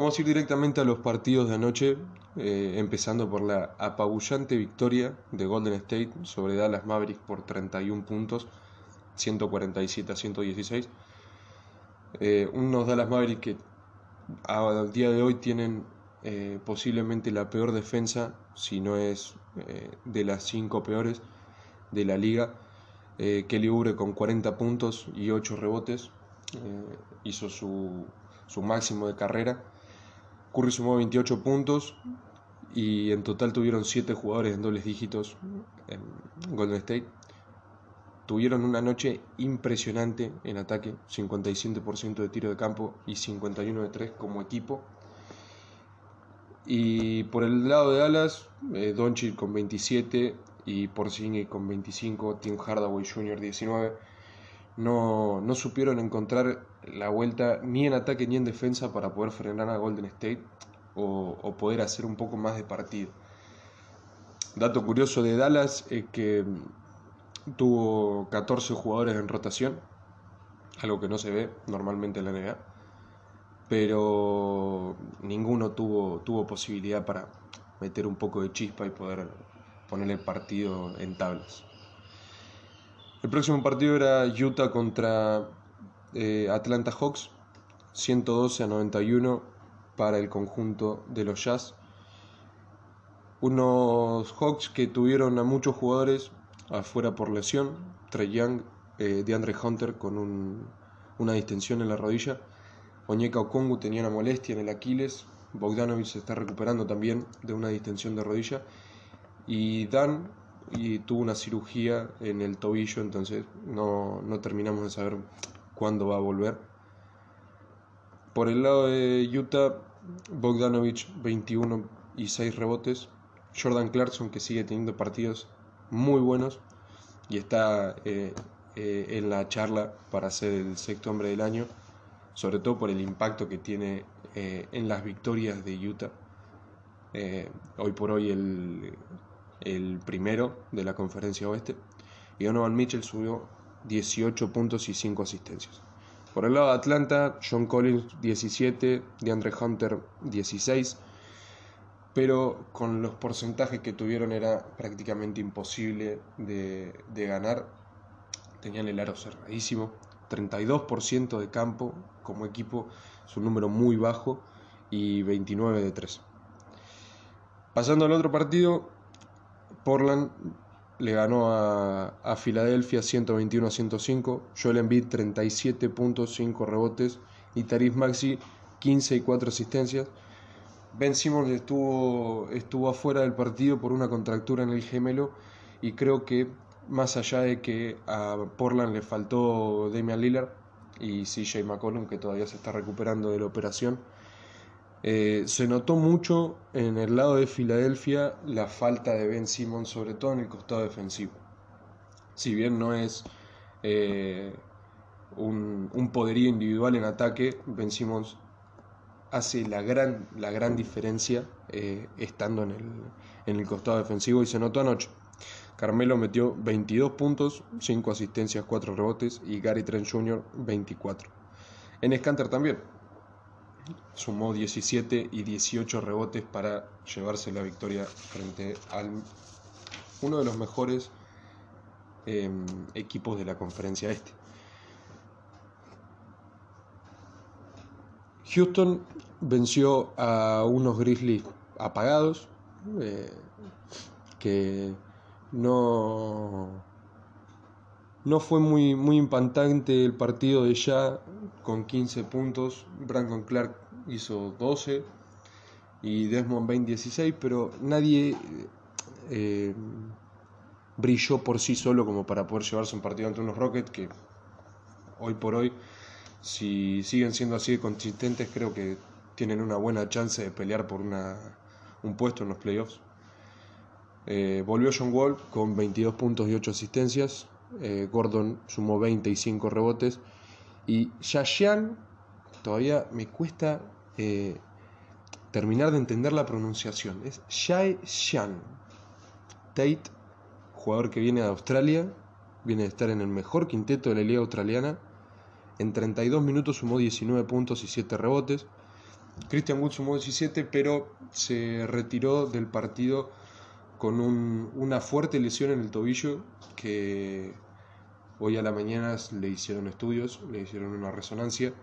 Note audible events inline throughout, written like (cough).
Vamos a ir directamente a los partidos de anoche, eh, empezando por la apabullante victoria de Golden State sobre Dallas Mavericks por 31 puntos, 147 a 116. Eh, unos Dallas Mavericks que al día de hoy tienen eh, posiblemente la peor defensa, si no es de las cinco peores de la liga. Kelly Oubre con 40 puntos y 8 rebotes hizo su, su máximo de carrera. Curry sumó 28 puntos y en total tuvieron 7 jugadores en dobles dígitos en Golden State. Tuvieron una noche impresionante en ataque, 57% de tiro de campo y 51 de 3 como equipo. Y por el lado de Dallas, eh, Doncic con 27 y Porzingis con 25, Tim Hardaway Jr. 19. No, no supieron encontrar la vuelta ni en ataque ni en defensa para poder frenar a Golden State o, poder hacer un poco más de partido. Dato curioso de Dallas es que tuvo 14 jugadores en rotación, algo que no se ve normalmente en la NBA, pero ninguno tuvo, tuvo posibilidad para meter un poco de chispa y poder poner el partido en tablas. El próximo partido era Utah contra eh, Atlanta Hawks, 112 a 91 para el conjunto de los Jazz. Unos Hawks que tuvieron a muchos jugadores afuera por lesión. Trey Young, eh, DeAndre Hunter con una distensión en la rodilla. Onyeka Okongu tenía una molestia en el Aquiles. Bogdanovich se está recuperando también de una distensión de rodilla. Y Dan y tuvo una cirugía en el tobillo, entonces no, no terminamos de saber cuándo va a volver. Por el lado de Utah, Bogdanovich 21 y 6 rebotes. Jordan Clarkson que sigue teniendo partidos muy buenos y está eh, eh, en la charla para ser el sexto hombre del año, sobre todo por el impacto que tiene eh, en las victorias de Utah. hoy por hoy el, el primero de la conferencia oeste. Y Donovan Mitchell subió 18 puntos y 5 asistencias. Por el lado de Atlanta, John Collins 17, DeAndre Hunter 16, pero con los porcentajes que tuvieron era prácticamente imposible de, ganar. Tenían el aro cerradísimo, 32% de campo como equipo, es un número muy bajo, y 29 de 3. Pasando al otro partido, Portland le ganó a, a Filadelfia 121 a 105, Joel Embiid 37 puntos, 5 rebotes. Y Taris Maxi 15 y 4 asistencias. Ben Simmons estuvo, estuvo afuera del partido por una contractura en el gemelo. Y creo que más allá de que a Portland le faltó Damian Lillard y CJ McCollum que todavía se está recuperando de la operación, eh, se notó mucho en el lado de Filadelfia la falta de Ben Simmons, sobre todo en el costado defensivo. Si bien no es eh, un, poderío individual en ataque, Ben Simmons hace la gran, la gran diferencia eh, estando en el, en el costado defensivo y se notó anoche. Carmelo metió 22 puntos, 5 asistencias, 4 rebotes y Gary Trent Jr. 24. En Scanter también, sumó 17 y 18 rebotes para llevarse la victoria frente al uno de los mejores em, equipos de la conferencia este. Houston venció a unos Grizzlies apagados eh, que no no fue muy, muy impactante el partido de ya con 15 puntos. Brandon Clark hizo 12 y Desmond Bain 16, pero nadie eh, brilló por sí solo como para poder llevarse un partido ante unos Rockets que hoy por hoy, si siguen siendo así de consistentes, creo que tienen una buena chance de pelear por una, un puesto en los playoffs. Eh, volvió John Wall con 22 puntos y 8 asistencias. Eh, Gordon sumó 25 rebotes. Y Yashian, todavía me cuesta eh, terminar de entender la pronunciación. Es Xian Tate, jugador que viene de Australia, viene de estar en el mejor quinteto de la liga australiana. En 32 minutos sumó 19 puntos y 7 rebotes. Christian Wood sumó 17, pero se retiró del partido con una fuerte lesión en el tobillo que hoy a la mañana le hicieron estudios, le hicieron una resonancia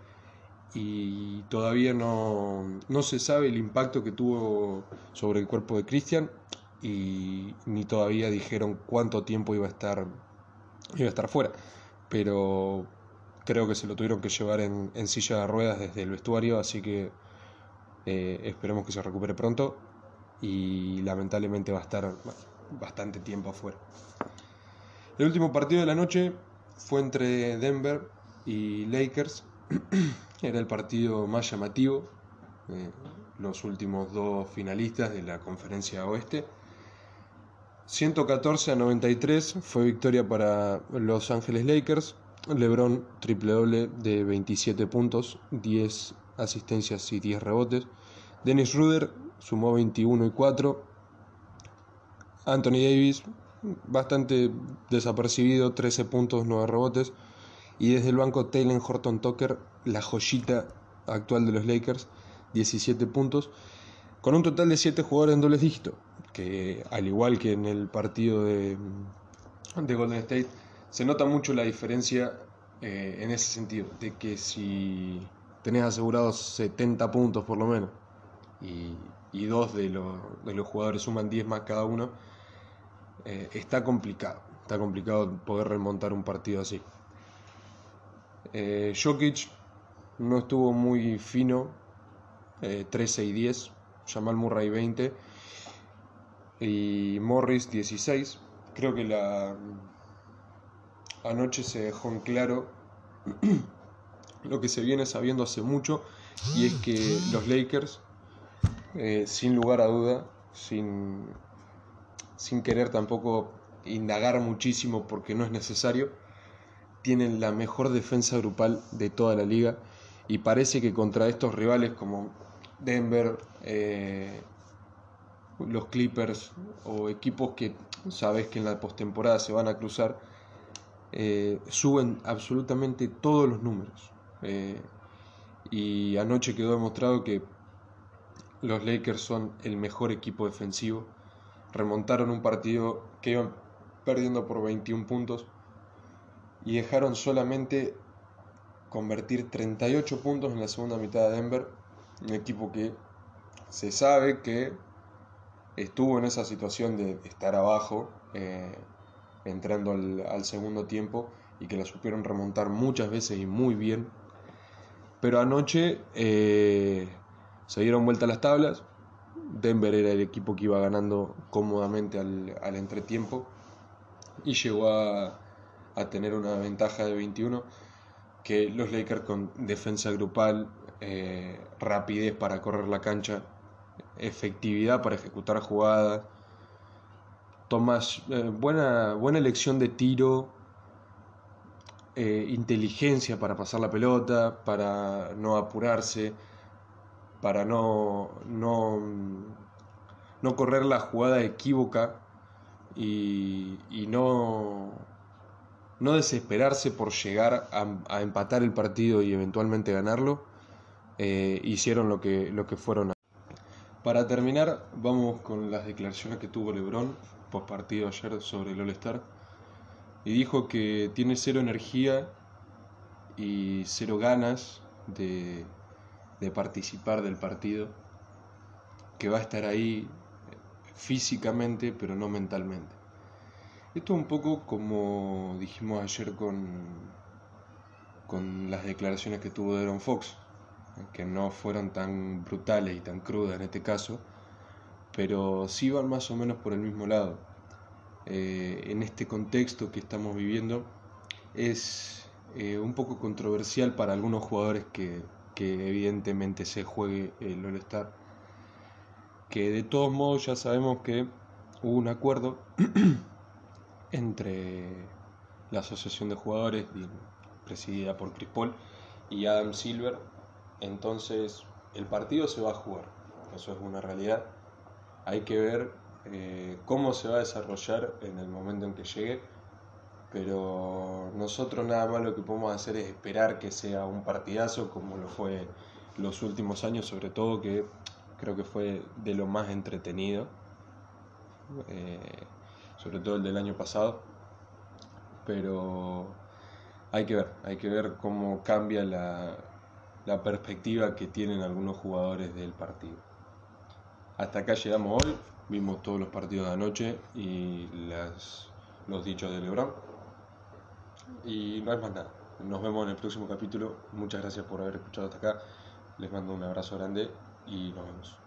y todavía no, no se sabe el impacto que tuvo sobre el cuerpo de Christian y ni todavía dijeron cuánto tiempo iba a estar iba a estar fuera. Pero creo que se lo tuvieron que llevar en, silla de ruedas desde el vestuario así que eh, esperemos que se recupere pronto y lamentablemente va a estar bastante tiempo afuera el último partido de la noche fue entre Denver y Lakers (clears throat) era el partido más llamativo eh, los últimos dos finalistas de la conferencia oeste 114 a 93 fue victoria para Los Ángeles Lakers. LeBron triple doble de 27 puntos, 10 asistencias y 10 rebotes. Dennis Ruder sumó 21 y 4. Anthony Davis bastante desapercibido, 13 puntos, 9 rebotes. Y desde el banco Taylor Horton Tucker, la joyita actual de los Lakers, 17 puntos, con un total de 7 jugadores en dobles dígitos que al igual que en el partido de, de Golden State, se nota mucho la diferencia eh, en ese sentido, de que si tenés asegurados 70 puntos por lo menos y, dos de, de, los jugadores suman 10 más cada uno, eh, está complicado, está complicado poder remontar un partido así. Eh, Jokic no estuvo muy fino, 13 y 10, Jamal Murray 20 y Morris 16. Creo que la anoche se dejó en claro (clears throat) lo que se viene sabiendo hace mucho y es que los Lakers, eh, sin lugar a duda, sin, sin querer tampoco indagar muchísimo porque no es necesario, tienen la mejor defensa grupal de toda la liga y parece que contra estos rivales como Denver, eh, los Clippers o equipos que sabes que en la postemporada se van a cruzar, eh, suben absolutamente todos los números. Eh, y anoche quedó demostrado que los Lakers son el mejor equipo defensivo. Remontaron un partido que iban perdiendo por 21 puntos y dejaron solamente convertir 38 puntos en la segunda mitad de Denver. Un equipo que se sabe que estuvo en esa situación de estar abajo, eh, entrando al, segundo tiempo, y que la supieron remontar muchas veces y muy bien. Pero anoche eh, se dieron vuelta las tablas. Denver era el equipo que iba ganando cómodamente al, entretiempo y llegó a, tener una ventaja de 21 que los Lakers con defensa grupal, eh, rapidez para correr la cancha, efectividad para ejecutar jugadas, tomas eh, buena, buena elección de tiro, eh, inteligencia para pasar la pelota, para no apurarse, para no, no, no correr la jugada equívoca y, no, no desesperarse por llegar a, empatar el partido y eventualmente ganarlo, eh, hicieron lo que, lo que fueron. Para terminar, vamos con las declaraciones que tuvo LeBron post partido ayer sobre el All-Star. Y dijo que tiene cero energía y cero ganas de, de participar del partido. Que va a estar ahí físicamente, pero no mentalmente. Esto es un poco como dijimos ayer con, con las declaraciones que tuvo Deron Fox que no fueron tan brutales y tan crudas en este caso, pero sí van más o menos por el mismo lado. Eh, en este contexto que estamos viviendo es eh, un poco controversial para algunos jugadores que, que evidentemente se juegue el All-Star, que de todos modos ya sabemos que hubo un acuerdo (clears throat) entre la Asociación de Jugadores, presidida por Chris Paul, y Adam Silver, entonces, el partido se va a jugar, eso es una realidad. Hay que ver eh, cómo se va a desarrollar en el momento en que llegue, pero nosotros nada más lo que podemos hacer es esperar que sea un partidazo como lo fue los últimos años, sobre todo, que creo que fue de lo más entretenido, eh, sobre todo el del año pasado, pero hay que ver, hay que ver cómo cambia la, la perspectiva que tienen algunos jugadores del partido. Hasta acá llegamos hoy, vimos todos los partidos de anoche y las, los dichos de Lebron. Y no hay más nada. Nos vemos en el próximo capítulo. Muchas gracias por haber escuchado hasta acá. Les mando un abrazo grande y nos vemos.